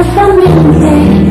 Amorosamente,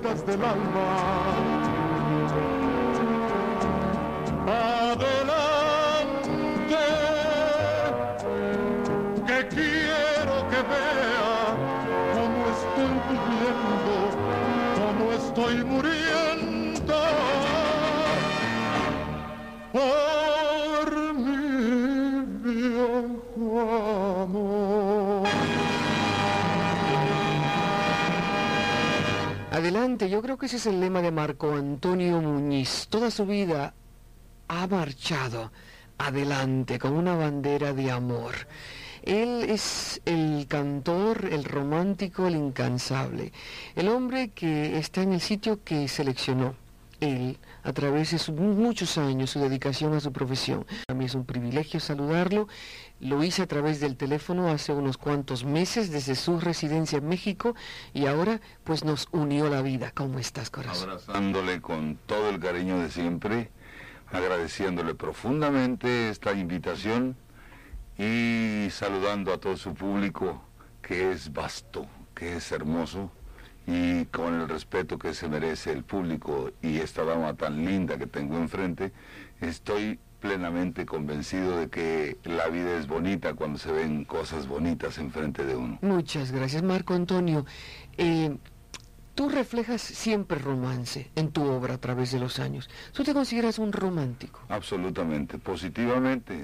puertas del alma. Adelante, yo creo que ese es el lema de Marco Antonio Muñiz. Toda su vida ha marchado adelante con una bandera de amor. Él es el cantor, el romántico, el incansable, el hombre que está en el sitio que seleccionó. Él, a través de muchos años, su dedicación a su profesión. Para mí es un privilegio saludarlo. Lo hice a través del teléfono hace unos cuantos meses desde su residencia en México y ahora pues nos unió la vida. ¿Cómo estás, corazón? abrazándole con todo el cariño de siempre, agradeciéndole profundamente esta invitación y saludando a todo su público que es vasto, que es hermoso y con el respeto que se merece el público y esta dama tan linda que tengo enfrente, estoy plenamente convencido de que la vida es bonita cuando se ven cosas bonitas enfrente de uno. Muchas gracias, Marco Antonio. Eh, tú reflejas siempre romance en tu obra a través de los años. ¿Tú te consideras un romántico? Absolutamente, positivamente.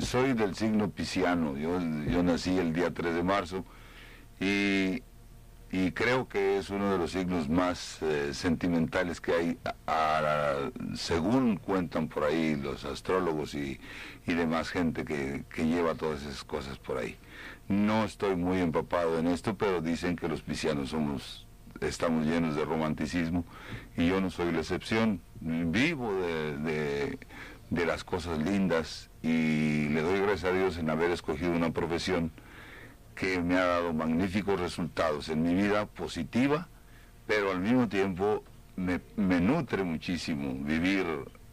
Soy del signo pisciano, yo, yo nací el día 3 de marzo y, y creo que es uno de los signos más eh, sentimentales que hay, según cuentan por ahí los astrólogos y, y demás gente que, que lleva todas esas cosas por ahí. No estoy muy empapado en esto, pero dicen que los piscianos somos, estamos llenos de romanticismo y yo no soy la excepción. Vivo de- de las cosas lindas y le doy gracias a Dios en haber escogido una profesión que me ha dado magníficos resultados en mi vida positiva, pero al mismo tiempo me, me nutre muchísimo vivir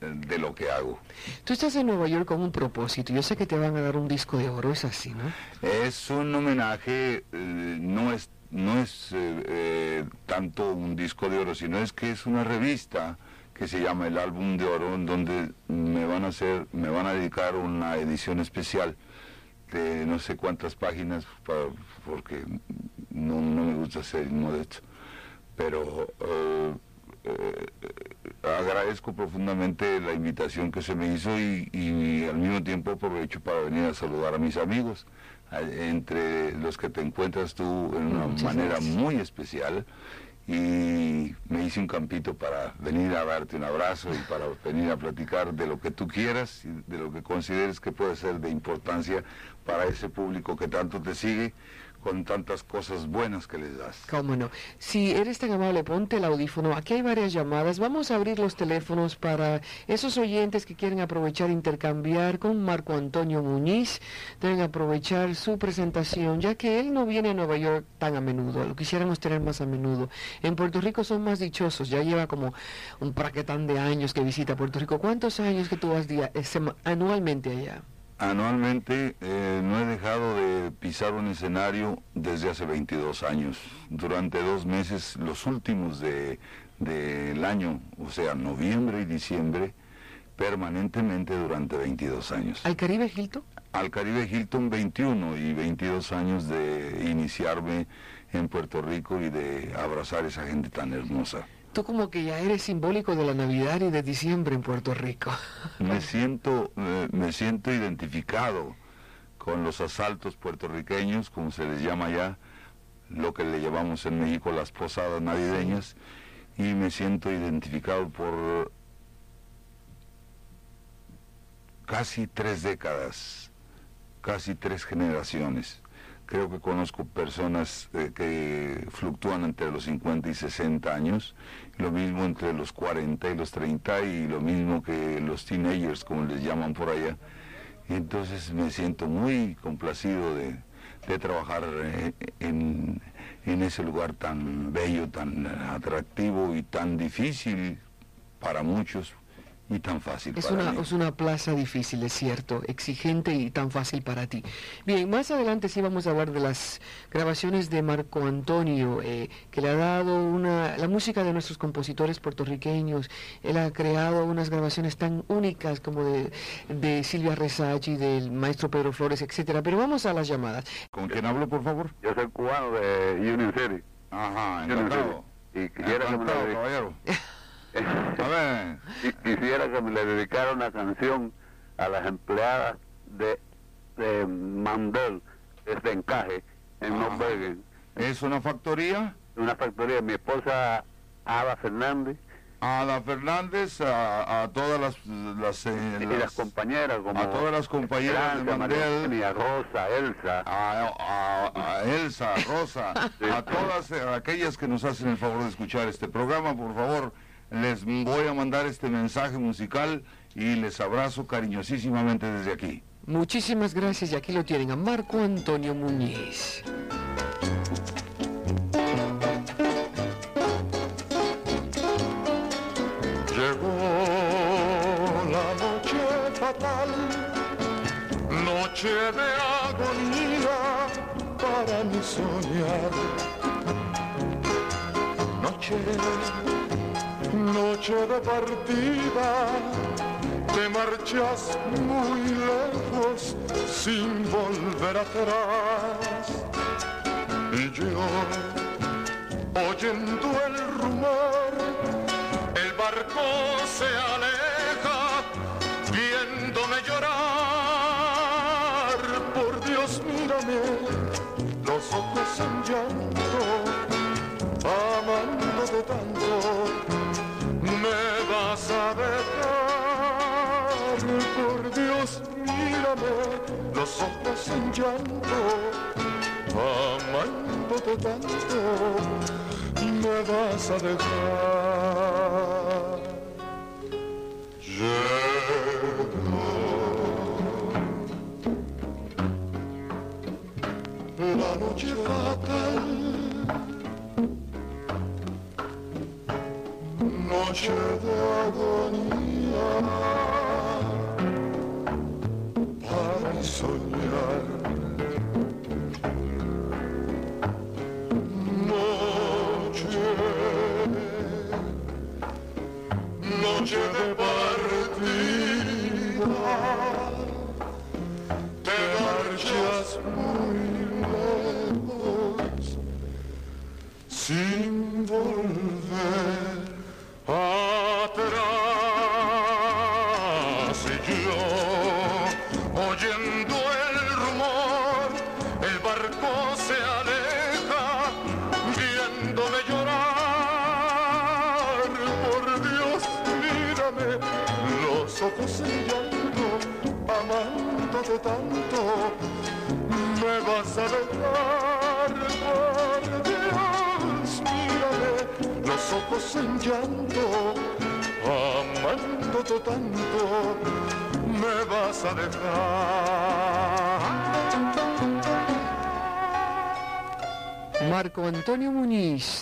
eh, de lo que hago. Tú estás en Nueva York con un propósito. Yo sé que te van a dar un disco de oro, es así, ¿no? Es un homenaje, eh, no es, no es eh, eh, tanto un disco de oro, sino es que es una revista que se llama El Álbum de Oro, en donde me van a hacer, me van a dedicar una edición especial de no sé cuántas páginas, porque no, no me gusta ser inmodesto, pero eh, eh, agradezco profundamente la invitación que se me hizo y, y al mismo tiempo aprovecho para venir a saludar a mis amigos, a- entre los que te encuentras tú en una Muchas manera gracias. muy especial y me hice un campito para venir a darte un abrazo y para venir a platicar de lo que tú quieras y de lo que consideres que puede ser de importancia para ese público que tanto te sigue, con tantas cosas buenas que les das. Cómo no. Si eres tan amable, ponte el audífono. Aquí hay varias llamadas. Vamos a abrir los teléfonos para esos oyentes que quieren aprovechar, intercambiar con Marco Antonio Muñiz. Deben aprovechar su presentación, ya que él no viene a Nueva York tan a menudo. Lo quisiéramos tener más a menudo. En Puerto Rico son más dichosos. Ya lleva como un praquetán de años que visita Puerto Rico. ¿Cuántos años que tú vas día, eh, anualmente allá? Anualmente eh, no he dejado de pisar un escenario desde hace 22 años. Durante dos meses, los últimos de- del año, o sea, noviembre y diciembre, permanentemente durante 22 años. ¿Al Caribe Hilton? Al Caribe Hilton 21 y 22 años de iniciarme en Puerto Rico y de abrazar a esa gente tan hermosa. Como que ya eres simbólico de la Navidad y de diciembre en Puerto Rico. Me siento, me siento identificado con los asaltos puertorriqueños, como se les llama ya, lo que le llamamos en México las posadas navideñas, y me siento identificado por casi tres décadas, casi tres generaciones. Creo que conozco personas eh, que fluctúan entre los 50 y 60 años, lo mismo entre los 40 y los 30 y lo mismo que los teenagers, como les llaman por allá. Entonces me siento muy complacido de, trabajar eh, en ese lugar tan bello, tan atractivo y tan difícil para muchos y tan fácil Es para una, mí. es una plaza difícil, es cierto, exigente y tan fácil para ti. Bien, más adelante sí vamos a hablar de las grabaciones de Marco Antonio, eh, que le ha dado una, la música de nuestros compositores puertorriqueños. Él ha creado unas grabaciones tan únicas como de, de Silvia Resachi, del maestro Pedro Flores, etcétera. Pero vamos a las llamadas. ¿Con quién hablo, por favor? Yo soy cubano de Union City. Ajá, Union encantado. City. Y quisiera que, me caballero. A ver, y quisiera que me le dedicara una canción a las empleadas de, de Mandel, que es de encaje, en Ajá. North Bergen. ¿es una factoría? Una factoría. Mi esposa Ada Fernández A la Fernández, a, a todas las... las, eh, y las- las compañeras como a todas las compañeras de Mandel. Eugenia, Rosa, Elsa. a, a- a Elsa, a Rosa, a todas eh, aquellas que nos hacen el favor de escuchar este programa, por favor, les voy a mandar este mensaje musical y les abrazo cariñosísimamente desde aquí. Muchísimas gracias y aquí lo tienen a Marco Antonio Muñiz. Llegó la noche fatal, noche de agonía para mi soñar. Noche, noche de partida, te marchas muy lejos sin volver atrás. Y yo, oyendo el rumor, el barco se aleja, viéndome llorar. Por Dios, mírame, los ojos en llanto, amándote tanto, vas a dejar. Por Dios, mírame, los ojos en llanto, amándote tanto me vas a dejar. Llegó la noche fatal, noche chillando, amándote tanto, me vas a dejar por Dios, los ojos en llanto, amándote tanto, me vas a dejar. Marco Antonio Muñiz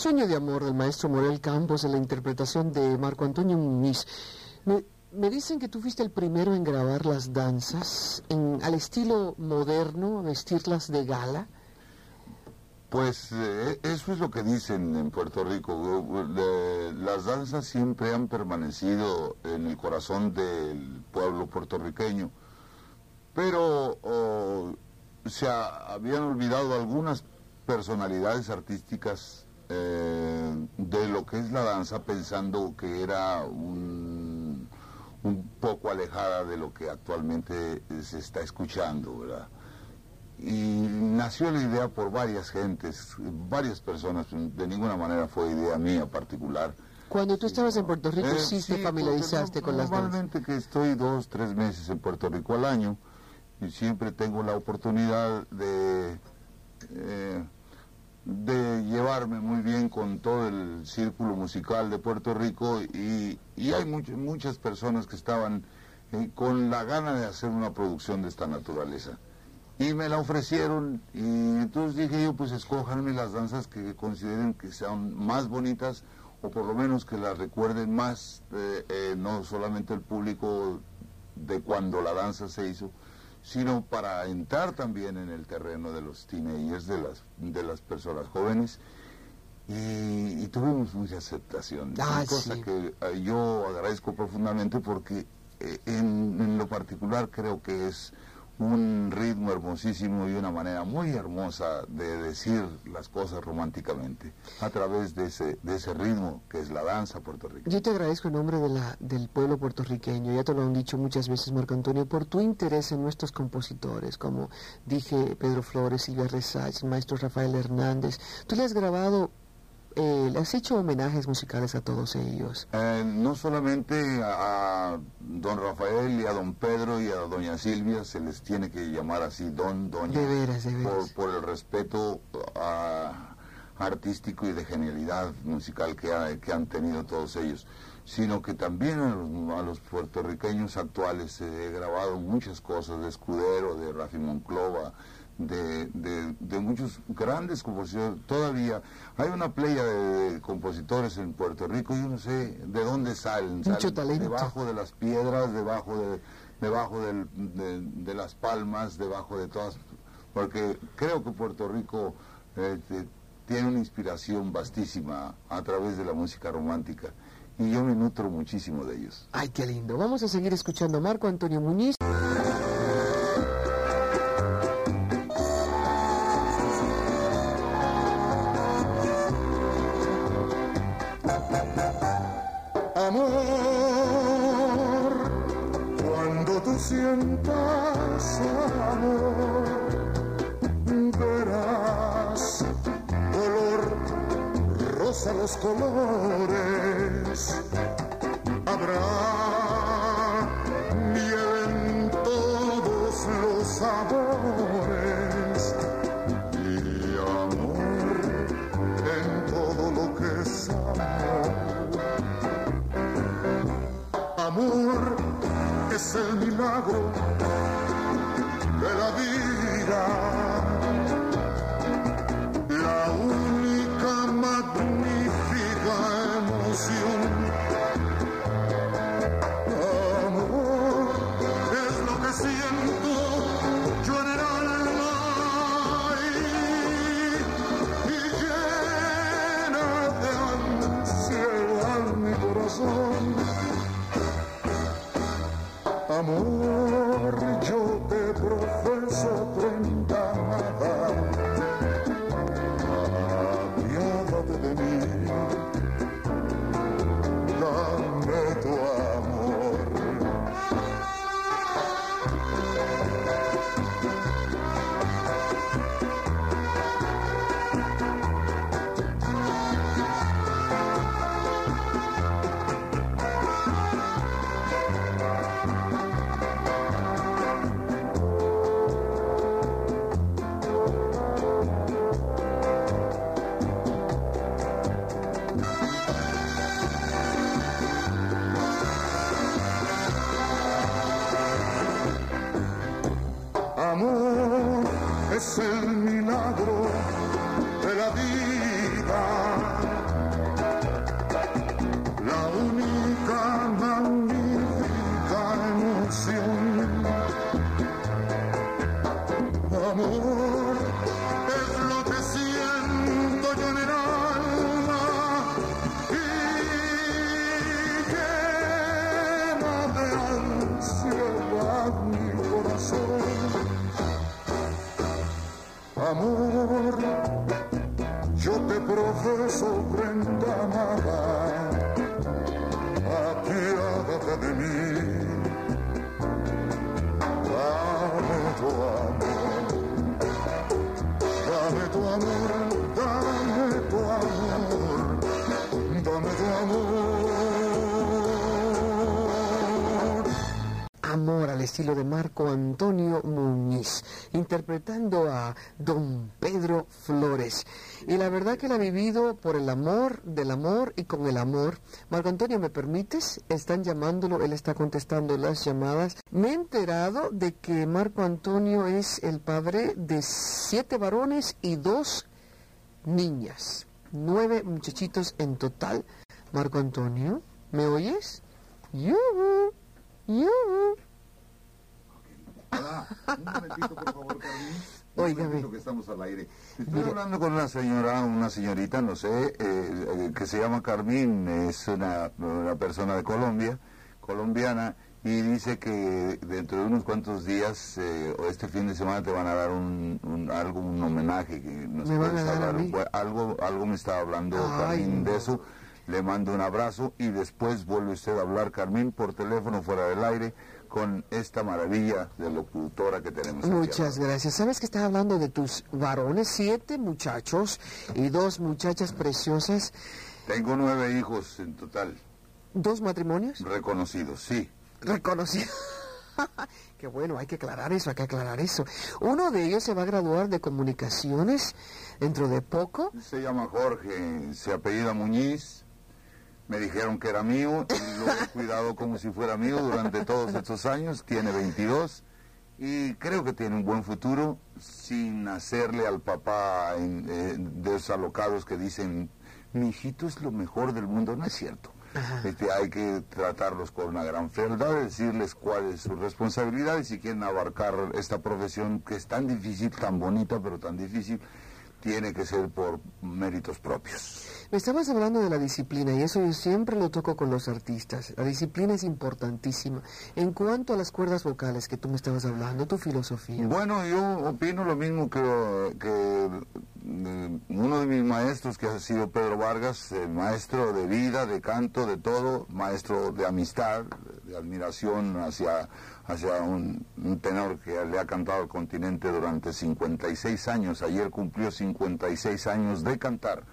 Sueño de amor del maestro Morel Campos en la interpretación de Marco Antonio Muñiz. Me, me dicen que tú fuiste el primero en grabar las danzas en, al estilo moderno, vestirlas de gala. Pues eh, eso es lo que dicen en Puerto Rico. Las danzas siempre han permanecido en el corazón del pueblo puertorriqueño, pero oh, se ha- habían olvidado algunas personalidades artísticas eh, de lo que es la danza, pensando que era un, un poco alejada de lo que actualmente se está escuchando, ¿verdad? y nació la idea por varias gentes, varias personas, de ninguna manera fue idea mía particular. Cuando tú estabas en Puerto Rico, Eh, sí, te familiarizaste con las danzas. Normalmente que estoy dos, tres meses en Puerto Rico al año y siempre tengo la oportunidad de, eh, de llevarme muy bien con todo el círculo musical de Puerto Rico y, y hay much- muchas personas que estaban eh, con la gana de hacer una producción de esta naturaleza. Y me la ofrecieron y entonces dije yo, pues escójanme las danzas que consideren que sean más bonitas o por lo menos que las recuerden más, eh, eh, no solamente el público de cuando la danza se hizo, sino para entrar también en el terreno de los teenagers, de las, de las personas jóvenes. Y, y tuvimos mucha aceptación, Ah, cosa sí. que eh, yo agradezco profundamente porque eh, en, en lo particular creo que es un ritmo hermosísimo y una manera muy hermosa de decir las cosas románticamente a través de ese, de ese ritmo que es la danza puertorriqueña. Yo te agradezco en nombre de la, del pueblo puertorriqueño, ya te lo han dicho muchas veces, Marco Antonio, por tu interés en nuestros compositores, como dije Pedro Flores, Silvia Resach, maestro Rafael Hernández. Tú le has grabado, eh, has hecho homenajes musicales a todos ellos. Eh, no solamente a, a don Rafael y a don Pedro y a doña Silvia se les tiene que llamar así don, doña, De veras, de por, veras. por el respeto ah, artístico y de genialidad musical que, ha- que han tenido todos ellos, sino que también a los, a los puertorriqueños actuales eh, he grabado muchas cosas de Escudero, de Rafi Monclova, de, de- de muchos grandes compositores. Todavía hay una playa de, de compositores en Puerto Rico, yo no sé de dónde salen. Mucho salen talento. Debajo de las piedras, debajo de, debajo del- de, de las palmas, debajo de todas, porque creo que Puerto Rico eh, te- tiene una inspiración vastísima a través de la música romántica y yo me nutro muchísimo de ellos. Ay, qué lindo. Vamos a seguir escuchando a Marco Antonio Muñiz. Rosa los colores. Habrá miel en todos los sabores y amor en todo lo que es amor. Amor es el milagro de la vida, estilo de Marco Antonio Muñiz, interpretando a Don Pedro Flores. Y la verdad que la ha vivido por el amor del amor y con el amor. Marco Antonio, ¿me permites? Están llamándolo, él está contestando las llamadas. Me he enterado de que Marco Antonio es el padre de siete varones y dos niñas. Nueve muchachitos en total. Marco Antonio, ¿me oyes? Yuhu, yuhu. Hola, un momentito, por favor, que estamos al aire. Estoy Mire. hablando con una señora, una señorita, no sé, eh, que se llama Carmín, es una, una persona de Colombia, colombiana, y dice que dentro de unos cuantos días eh, o este fin de semana te van a dar un, un- algo, un homenaje. Que nos ¿Me puedes hablar? Bueno, algo, algo me está hablando Ay, Carmín de eso. Le mando un abrazo y después vuelve usted a hablar, Carmín, por teléfono fuera del aire con esta maravilla de locutora que tenemos. Muchas gracias. ¿Sabes que estás hablando de tus varones? Siete muchachos y dos muchachas preciosas. Tengo nueve hijos en total, ¿Dos matrimonios? reconocidos, sí. Reconocidos. Qué bueno, hay que aclarar eso, hay que aclarar eso. Uno de ellos se va a graduar de comunicaciones dentro de poco. Se llama Jorge, se apellida Muñiz. Me dijeron que era mío y lo he cuidado como si fuera mío durante todos estos años. Tiene 22 y creo que tiene un buen futuro sin hacerle al papá en- eh, de esos alocados que dicen, mi hijito es lo mejor del mundo. No es cierto. Este, hay que tratarlos con una gran frialdad, decirles cuál es su responsabilidad y si quieren abarcar esta profesión que es tan difícil, tan bonita, pero tan difícil, tiene que ser por méritos propios. Me estabas hablando de la disciplina y eso yo siempre lo toco con los artistas. La disciplina es importantísima. En cuanto a las cuerdas vocales que tú me estabas hablando, tu filosofía. Bueno, yo opino lo mismo que, eh, uno de mis maestros, que ha sido Pedro Vargas, maestro de vida, de canto, de todo, maestro de amistad, de admiración hacia, hacia un, un tenor que le ha cantado al continente durante 56 años. Ayer cumplió 56 años de cantar.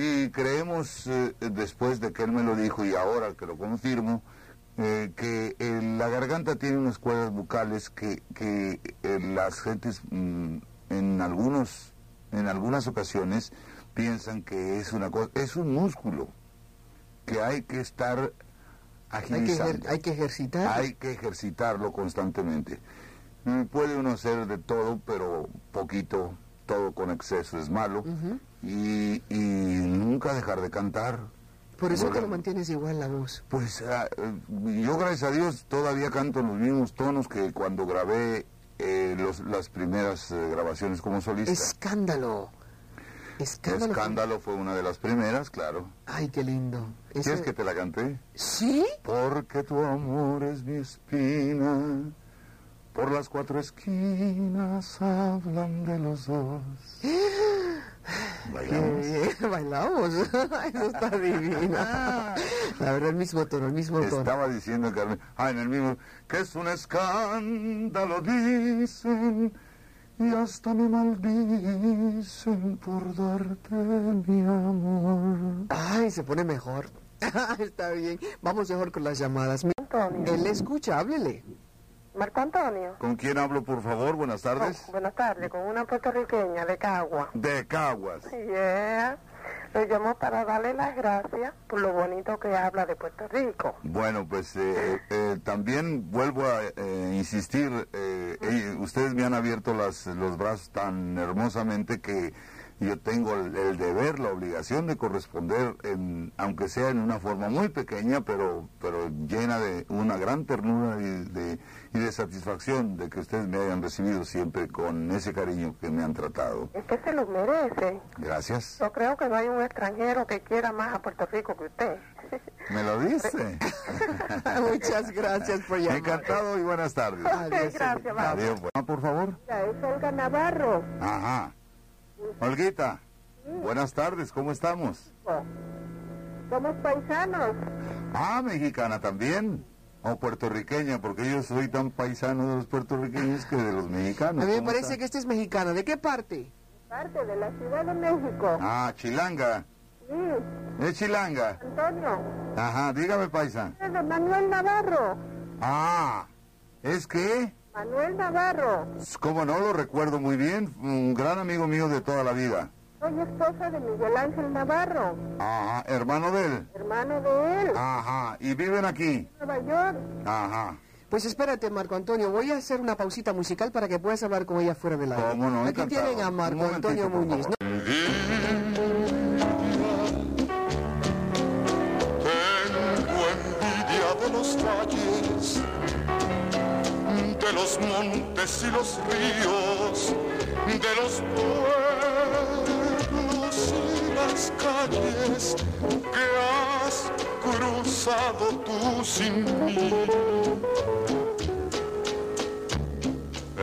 Y creemos, eh, después de que él me lo dijo y ahora que lo confirmo, eh, que eh, la garganta tiene unas cuerdas bucales que, que eh, las gentes mm, en algunos en algunas ocasiones piensan que es una cosa es un músculo que hay que estar hay, que agilizando ejer- hay que ejercitar. hay que ejercitarlo constantemente Mm, puede uno hacer de todo pero poquito todo con exceso es malo Ujú. Y, y nunca dejar de cantar Por eso te Bueno, lo mantienes igual la voz. pues ah, eh, yo gracias a Dios todavía canto los mismos tonos que cuando grabé eh, los- las primeras eh, grabaciones como solista. Escándalo. Escándalo. Escándalo fue una de las primeras, claro. Ay, qué lindo. Ese- ¿Quieres que te la canté? ¿Sí? Porque tu amor es mi espina, por las cuatro esquinas hablan de los dos. Bailamos. Eh, bailamos. Eso está divino. La verdad, el mismo tono, el mismo tono. Estaba diciendo Carmen, ah, en el mismo, que es un escándalo, dicen, y hasta me maldicen por darte mi amor. Ay, se pone mejor. Está bien. Vamos mejor con las llamadas. Él escucha, háblele. Marco Antonio. ¿Con quién hablo, por favor? Buenas tardes. Oh, buenas tardes, con una puertorriqueña de Cagua. De Caguas. Yeah. Lo llamo para darle las gracias por lo bonito que habla de Puerto Rico. Bueno, pues eh, eh, también vuelvo a eh, insistir, eh, eh, ustedes me han abierto las, los brazos tan hermosamente que yo tengo el, el deber, la obligación de corresponder, en, aunque sea en una forma muy pequeña, pero, pero llena de una gran ternura y de, y de satisfacción de que ustedes me hayan recibido siempre con ese cariño que me han tratado. Es que se lo merece. Gracias. Yo creo que no hay un extranjero que quiera más a Puerto Rico que usted. ¿Me lo dice? Muchas gracias por llamar. Encantado y buenas tardes. Adiós. Gracias, mamá. Adiós. Bueno, por favor. Es Olga Navarro. Ajá. Olguita, buenas tardes, ¿cómo estamos? Somos paisanos. Ah, mexicana también. O puertorriqueña, porque yo soy tan paisano de los puertorriqueños que de los mexicanos. A mí me ¿Cómo parece está? que este es mexicano. ¿De qué parte? Parte de la Ciudad de México. Ah, chilanga. Sí, Es chilanga. Antonio. Ajá, dígame, paisa. Es de Manuel Navarro. Ah, ¿es que? Manuel Navarro. Como no lo recuerdo muy bien, un gran amigo mío de toda la vida. Soy esposa de Miguel Ángel Navarro, Ajá, hermano de él. hermano de él, Ajá, y viven aquí. Nueva York. Ajá. Pues espérate, Marco Antonio. Voy a hacer una pausita musical para que puedas hablar con ella fuera del aire. ¿Cómo no? Aquí tienen a Marco Antonio Muñiz. ¿no? De los montes y los ríos, de los pueblos y las calles que has cruzado tú sin mí.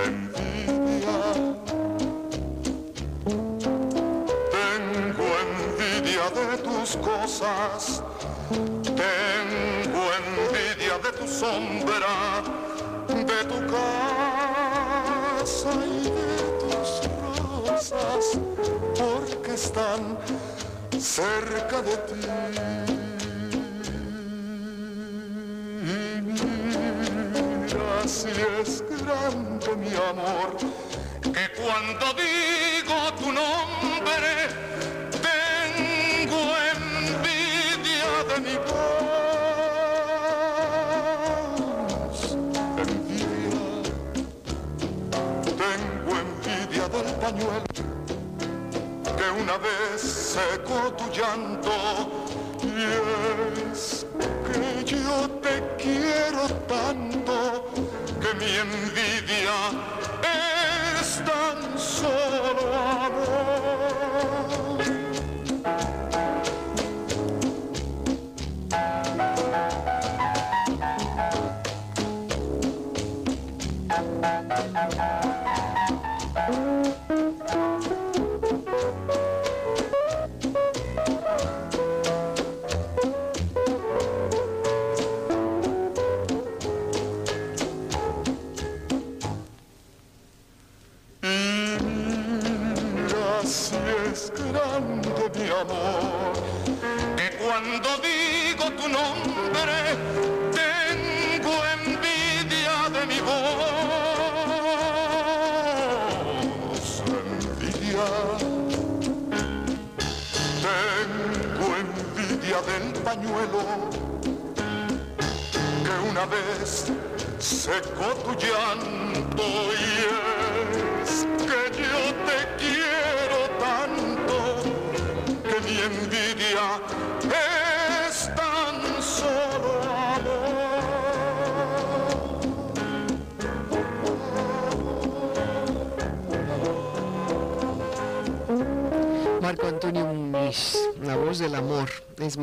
Envidia tengo envidia de tus cosas, tengo envidia de tu sombra, cerca de ti. Mira si es grande mi amor, que cuando digo tu nombre, tengo envidia de mi voz. Envidia, tengo envidia del pañuelo que una vez secó tu llanto y es que yo te quiero tanto que mi envidia es tan solo amor.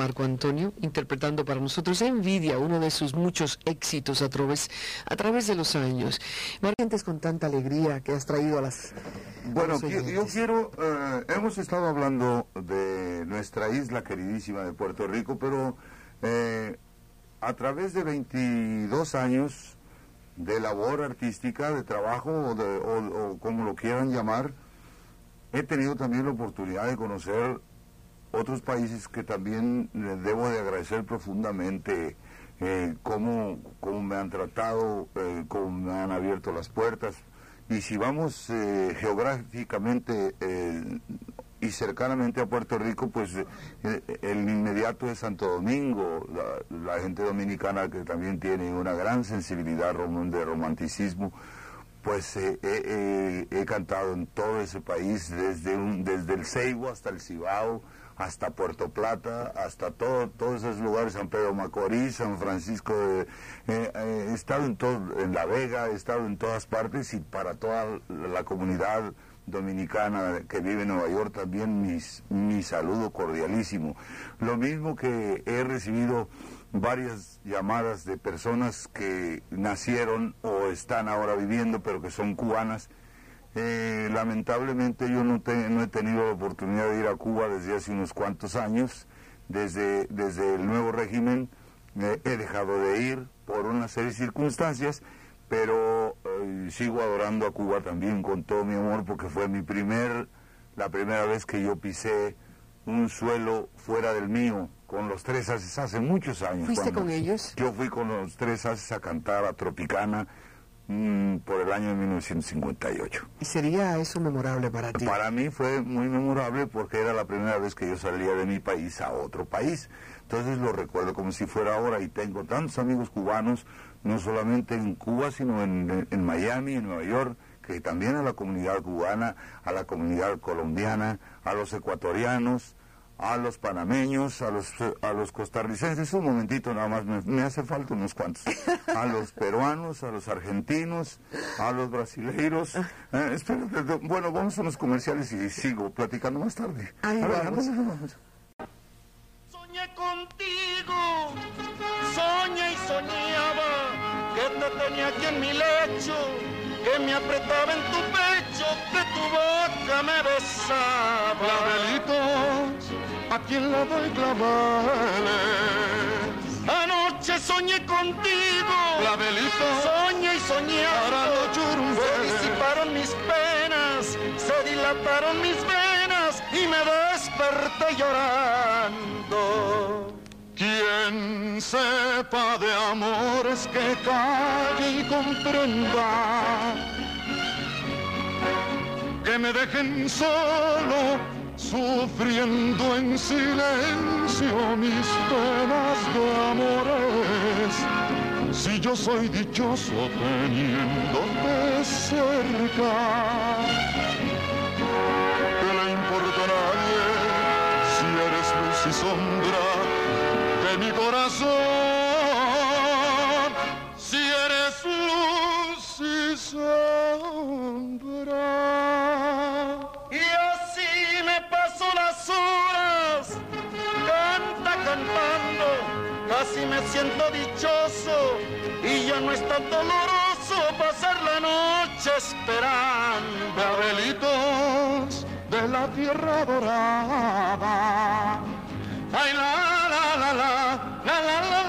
Marco Antonio, interpretando para nosotros Envidia, uno de sus muchos éxitos a través, a través de los años. Marcantes con tanta alegría que has traído a las... Bueno, a yo quiero, eh, hemos estado hablando de nuestra isla queridísima de Puerto Rico, pero eh, a través de 22 años de labor artística, de trabajo, o, de- o- o como lo quieran llamar, he tenido también la oportunidad de conocer otros países que también debo de agradecer profundamente eh, cómo, cómo me han tratado, eh, cómo me han abierto las puertas. Y si vamos eh, geográficamente eh, y cercanamente a Puerto Rico, pues eh, el inmediato es Santo Domingo, la, gente dominicana que también tiene una gran sensibilidad de romanticismo pues eh, he cantado en todo ese país, desde, desde el Ceibo hasta el Cibao, hasta Puerto Plata, hasta todo, todos esos lugares, San Pedro Macorís, San Francisco, de, eh, eh, he estado en, todo, en La Vega, he estado en todas partes y para toda la comunidad dominicana que vive en Nueva York también mis, mi saludo cordialísimo. Lo mismo que he recibido varias llamadas de personas que nacieron o están ahora viviendo, pero que son cubanas. Eh, lamentablemente yo no, te- no he tenido la oportunidad de ir a Cuba desde hace unos cuantos años. Desde, desde el nuevo régimen eh, he dejado de ir por una serie de circunstancias, pero eh, sigo adorando a Cuba también con todo mi amor porque fue mi primer, la primera vez que yo pisé un suelo fuera del mío con los tres haces hace muchos años. ¿Fuiste con ellos? Yo fui con los tres haces a cantar a Tropicana mm, por el año de 1958. Y sería eso memorable para ti. Para mí fue muy memorable porque era la primera vez que yo salía de mi país a otro país. Entonces lo recuerdo como si fuera ahora y tengo tantos amigos cubanos, no solamente en Cuba, sino en, en Miami, en Nueva York, que también a la comunidad cubana, a la comunidad colombiana, a los ecuatorianos, a los panameños, a los, a los costarricenses, un momentito nada más, me, me hace falta unos cuantos, a los peruanos, a los argentinos, a los brasileiros. Eh, espérate, bueno, vamos a unos comerciales y sigo platicando más tarde. Ahí A ver, vamos. ándale, vamos. Soñé contigo, soñé y soñaba que te tenía aquí en mi lecho, que me apretaba en tu pecho, que tu boca me besaba. ¿A quién le doy claveles? Anoche soñé contigo, Clavelitos, soñé y soñé. para los Se disiparon mis penas, se dilataron mis venas y me desperté llorando. Quien sepa de amores que calle y comprenda que me dejen solo sufriendo en silencio mis penas de amores. Si yo soy dichoso teniéndote cerca, ¿qué le importa a nadie si eres luz y sombra de mi corazón? Si eres luz y sombra. siento dichoso y ya no es tan doloroso pasar la noche esperando a velitos de la tierra dorada. Ay, la, la, la, la, la, la.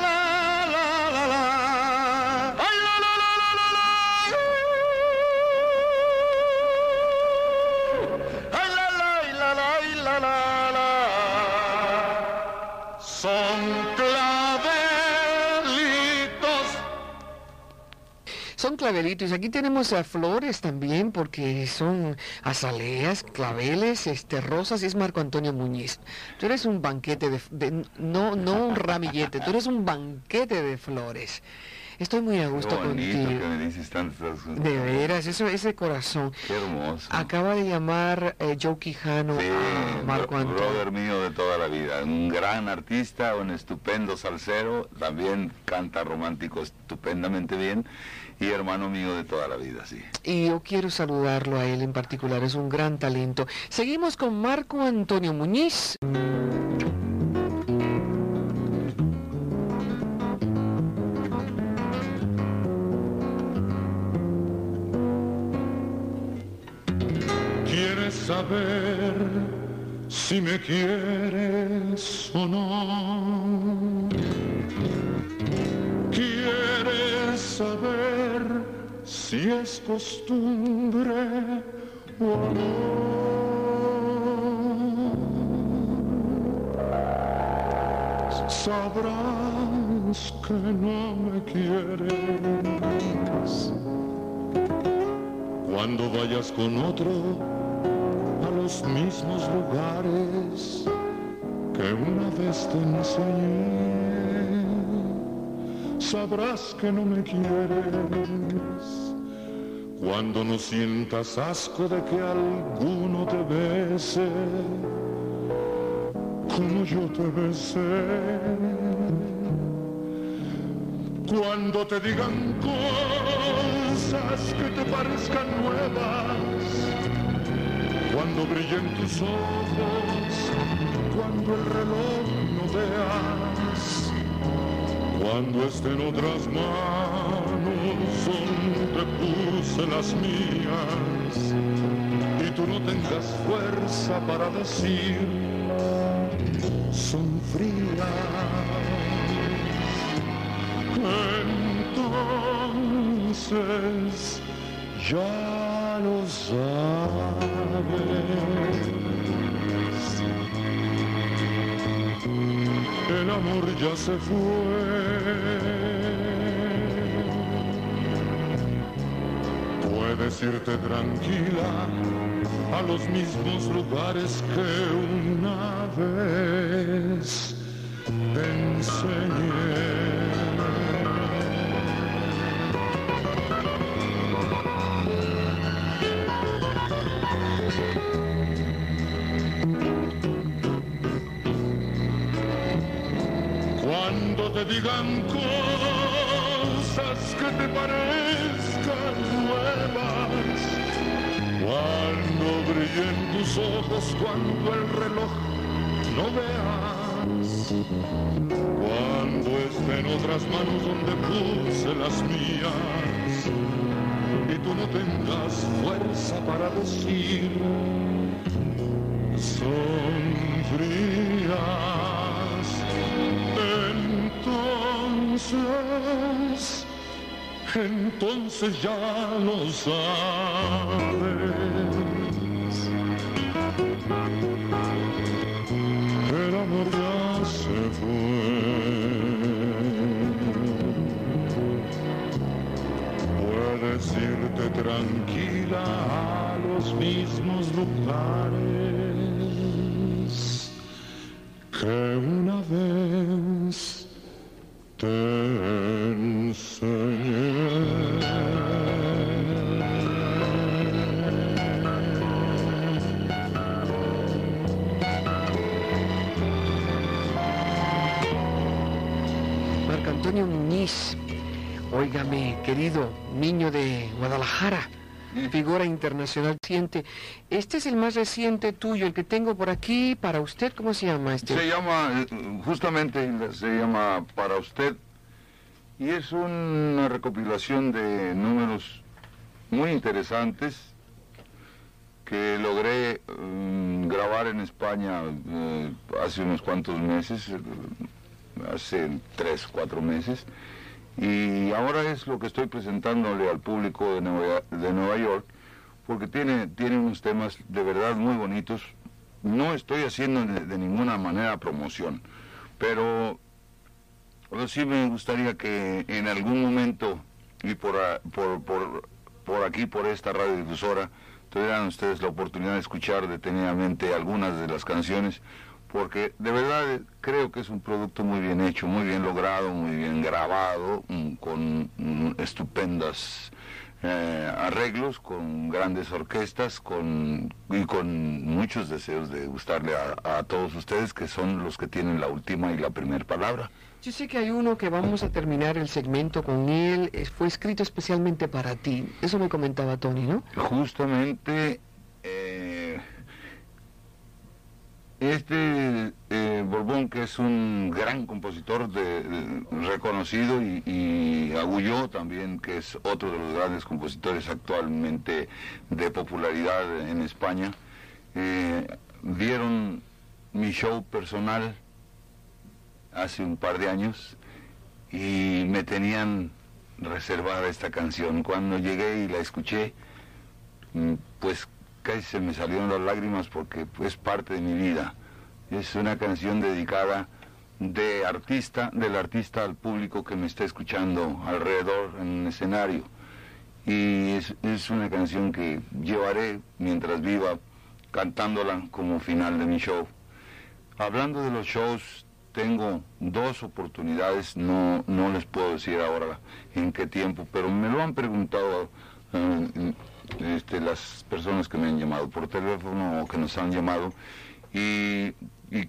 Son clavelitos. Aquí tenemos a flores también, porque son azaleas, claveles, este, rosas. y Es Marco Antonio Muñiz. Tú eres un banquete de, de- no, no un ramillete. Tú eres un banquete de flores. Estoy muy a Qué gusto bonito contigo. que me dices tantas cosas. De veras, eso, ese corazón. Qué hermoso. Acaba de llamar eh, Joe Quijano Sí, a Marco Antonio. brother mío de toda la vida, un gran artista, un estupendo salsero, también canta romántico estupendamente bien y hermano mío de toda la vida, sí. Y yo quiero saludarlo a él en particular, es un gran talento. Seguimos con Marco Antonio Muñiz. ¿Quieres si me quieres o no? ¿Quieres saber si es costumbre o amor? Sabrás que no me quieres cuando vayas con otro los mismos lugares que una vez te enseñé, sabrás que no me quieres. Cuando no sientas asco de que alguno te bese, como yo te besé. Cuando te digan cosas que te parezcan nuevas, cuando brillen tus ojos, cuando el reloj no veas, cuando estén otras manos donde puse las mías, y tú no tengas fuerza para decir, son frías. Entonces ya lo sabes. El amor ya se fue. Puedes irte tranquila a los mismos lugares que una vez te enseñé. Digan cosas que te parezcan nuevas, cuando brillen tus ojos, cuando el reloj no veas, cuando estén otras manos donde puse las mías, y tú no tengas fuerza para decir, son entonces ya lo sabes. El amor ya se fue. Puedes irte tranquila a los mismos lugares Guadalajara, figura internacional reciente. Este es el más reciente tuyo, el que tengo por aquí para usted. ¿Cómo se llama este? Se llama, eh, justamente se llama Para Usted y es una recopilación de números muy interesantes que logré mm, grabar en España eh, hace unos cuantos meses, eh, hace tres, cuatro meses, y ahora es lo que estoy presentándole al público de Nueva, de Nueva York, porque tiene, tiene unos temas de verdad muy bonitos. No estoy haciendo de, de ninguna manera promoción, pero sí me gustaría que en algún momento y por, por, por, por aquí, por esta radiodifusora, tuvieran ustedes la oportunidad de escuchar detenidamente algunas de las canciones, porque de verdad creo que es un producto muy bien hecho, muy bien logrado, muy bien grabado, mm, con mm, estupendas eh, arreglos, con grandes orquestas, con, y con muchos deseos de gustarle a, a todos ustedes, que son los que tienen la última y la primera palabra. Yo sé que hay uno que vamos a terminar el segmento con él, fue escrito especialmente para ti. Eso me comentaba Tony, ¿no? Justamente eh, este eh, Borbón, que es un gran compositor reconocido, y, y Agulló también, que es otro de los grandes compositores actualmente de popularidad en España, eh, vieron mi show personal hace un par de años y me tenían reservada esta canción. Cuando llegué y la escuché, mm, pues casi se me salieron las lágrimas porque es parte de mi vida. Es una canción dedicada de artista, del artista al público que me está escuchando alrededor en un escenario. Y es, es una canción que llevaré mientras viva cantándola como final de mi show. Hablando de los shows, tengo dos oportunidades, no, no les puedo decir ahora en qué tiempo, pero me lo han preguntado eh, este, las personas que me han llamado por teléfono o que nos han llamado y,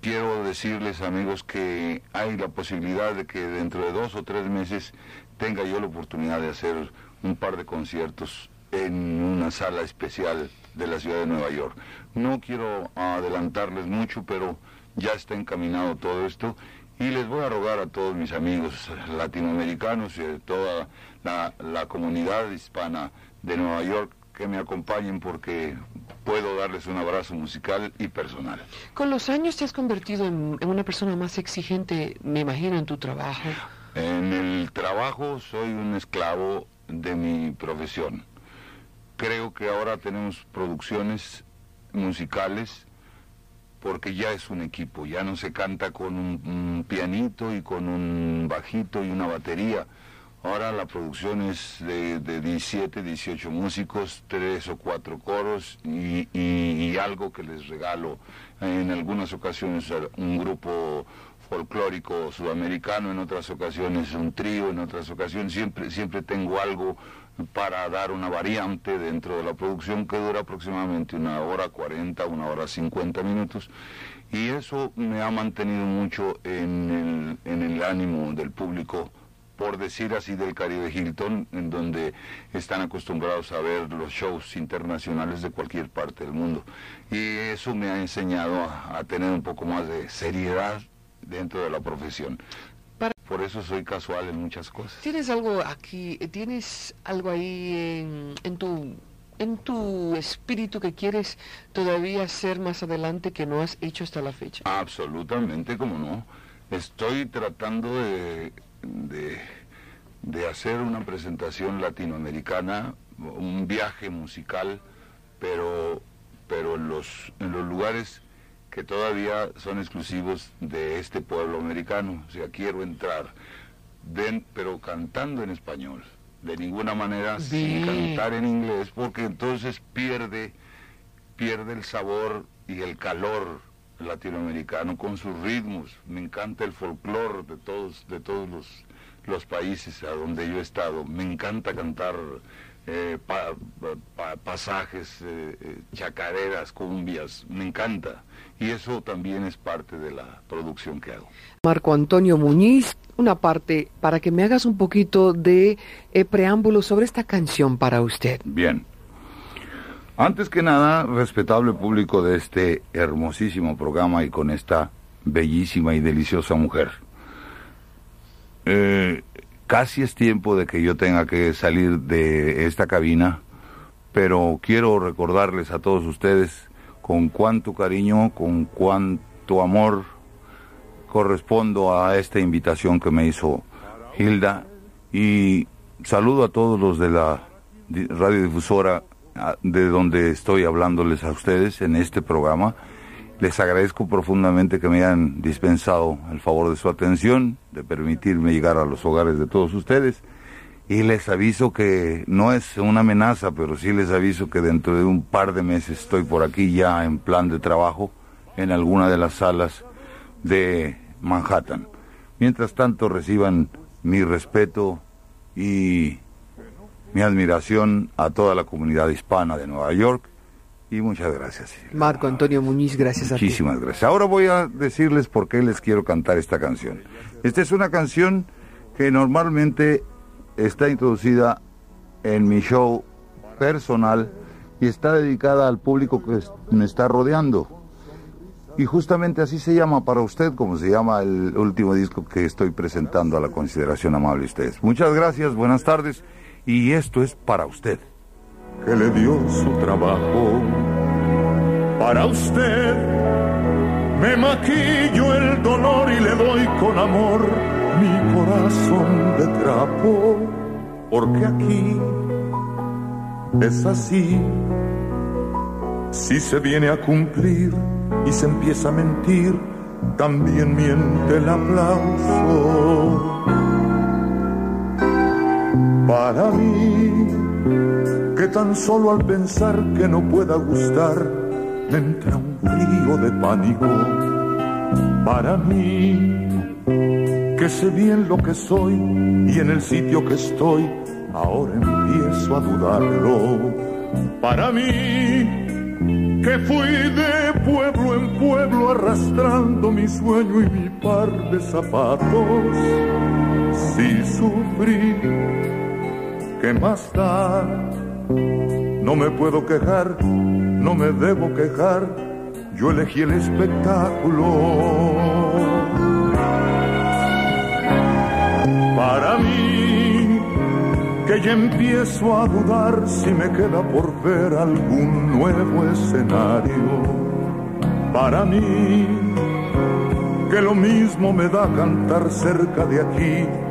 quiero decirles amigos que hay la posibilidad de que dentro de dos o tres meses tenga yo la oportunidad de hacer un par de conciertos en una sala especial de la ciudad de Nueva York. No quiero adelantarles mucho, pero ya está encaminado todo esto y les voy a rogar a todos mis amigos latinoamericanos y de toda la comunidad hispana de Nueva York que me acompañen porque puedo darles un abrazo musical y personal. Con los años te has convertido en, en una persona más exigente, me imagino, en tu trabajo. En el trabajo soy un esclavo de mi profesión. Creo que ahora tenemos producciones musicales porque ya es un equipo, ya no se canta con un, un pianito y con un bajito y una batería. Ahora la producción es de, de 17, 18 músicos, tres o cuatro coros y, algo que les regalo. En algunas ocasiones eh, un grupo folclórico sudamericano, en otras ocasiones un trío, en otras ocasiones siempre, siempre tengo algo para dar una variante dentro de la producción que dura aproximadamente una hora 40, una hora 50 minutos. Y eso me ha mantenido mucho en el ánimo del público por decir así, del Caribe Hilton, en donde están acostumbrados a ver los shows internacionales de cualquier parte del mundo. Y eso me ha enseñado a, a tener un poco más de seriedad dentro de la profesión. Para- Por eso soy casual en muchas cosas. ¿Tienes algo aquí, eh, tienes algo ahí en, en tu en tu espíritu que quieres todavía hacer más adelante que no has hecho hasta la fecha? Absolutamente, como no. Estoy tratando de, de, de hacer una presentación latinoamericana, un viaje musical, pero, pero en, los, en los lugares que todavía son exclusivos de este pueblo americano. O sea, quiero entrar, den- pero cantando en español. De ninguna manera sin Bien. cantar en inglés, porque entonces pierde pierde el sabor y el calor latinoamericano con sus ritmos. Me encanta el folclore de todos, de todos los, los países a donde yo he estado. Me encanta cantar eh, pa- pa- pasajes, eh, eh, chacareras, cumbias. Me encanta. Y eso también es parte de la producción que hago. Marco Antonio Muñiz, una parte para que me hagas un poquito de eh, preámbulo sobre esta canción para usted. Bien. Antes que nada, respetable público de este hermosísimo programa y con esta bellísima y deliciosa mujer. Eh, casi es tiempo de que yo tenga que salir de esta cabina, pero quiero recordarles a todos ustedes con cuánto cariño, con cuánto amor correspondo a esta invitación que me hizo Hilda y saludo a todos los de la di- radiodifusora de donde estoy hablándoles a ustedes en este programa. Les agradezco profundamente que me hayan dispensado el favor de su atención, de permitirme llegar a los hogares de todos ustedes. Y les aviso que no es una amenaza, pero sí les aviso que dentro de un par de meses estoy por aquí ya en plan de trabajo en alguna de las salas de Manhattan. Mientras tanto reciban mi respeto y mi admiración a toda la comunidad hispana de Nueva York y muchas gracias. Marco Antonio Muñiz, gracias a ti. Muchísimas gracias. Ahora voy a decirles por qué les quiero cantar esta canción. Esta es una canción que normalmente está introducida en mi show personal y está dedicada al público que me está rodeando. Y justamente así se llama para usted, como se llama el último disco que estoy presentando a la consideración amable de ustedes. Muchas gracias, buenas tardes, y esto es para usted. que le dio su trabajo. Para usted me maquillo el dolor y le doy con amor mi corazón de trapo, porque aquí es así. Si se viene a cumplir y se empieza a mentir, también miente el aplauso. Para mí, que tan solo al pensar que no pueda gustar, me entra un frío de pánico. Para mí, que sé bien lo que soy y en el sitio que estoy, ahora empiezo a dudarlo. Para mí, que fui de pueblo en pueblo arrastrando mi sueño y mi par de zapatos. Si sufrí, ¿qué más da? No me puedo quejar, no me debo quejar, yo elegí el espectáculo. Para mí, que ya empiezo a dudar si me queda por ver algún nuevo escenario. Para mí, que lo mismo me da cantar cerca de aquí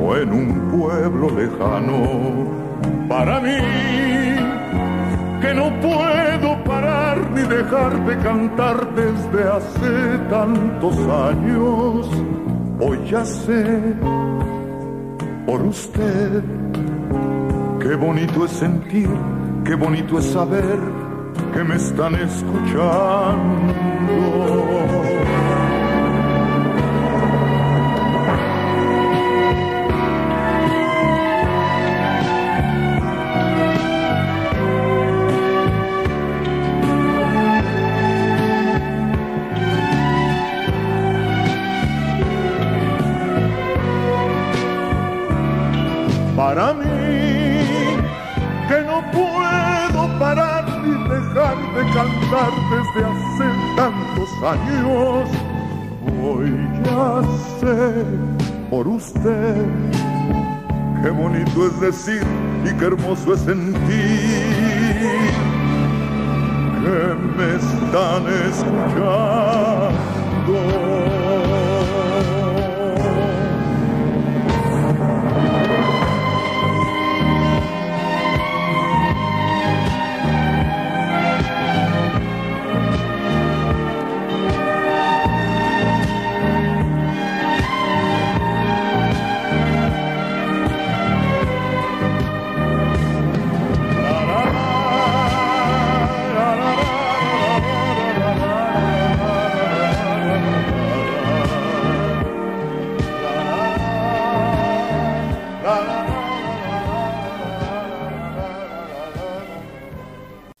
o en un pueblo lejano. Para mí, que no puedo parar ni dejar de cantar desde hace tantos años. Hoy ya sé, por usted, qué bonito es sentir, qué bonito es saber que me están escuchando. Para mí, que no puedo parar ni dejar de cantar desde hace tantos años. Hoy ya sé por usted qué bonito es decir y qué hermoso es sentir que me están escuchando.